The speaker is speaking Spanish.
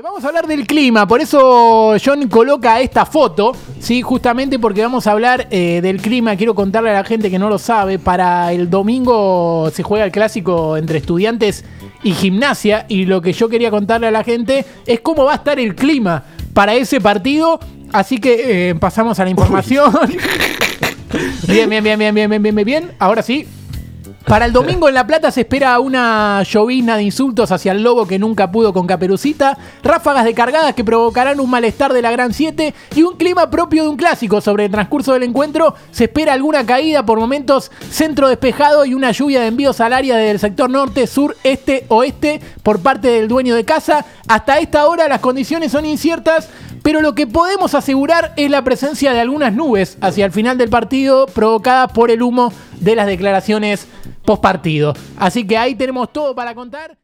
Eh, vamos a hablar del clima, por eso John coloca esta foto, sí, justamente porque vamos a hablar eh, del clima. Quiero contarle a la gente que no lo sabe, para el domingo se juega el clásico entre estudiantes y gimnasia, y lo que yo quería contarle a la gente es cómo va a estar el clima para ese partido. Así que eh, pasamos a la información. bien, bien, bien, bien, bien, bien, bien, bien. Ahora sí, para el domingo en La Plata se espera una llovizna de insultos hacia el lobo que nunca pudo con Caperucita, ráfagas de cargadas que provocarán un malestar de la Gran 7 y un clima propio de un clásico. Sobre el transcurso del encuentro se espera alguna caída, por momentos centro despejado y una lluvia de envíos al área del sector norte, sur, este, oeste por parte del dueño de casa. Hasta esta hora las condiciones son inciertas, pero lo que podemos asegurar es la presencia de algunas nubes hacia el final del partido provocadas por el humo de las declaraciones post partido. Así que ahí tenemos todo para contar.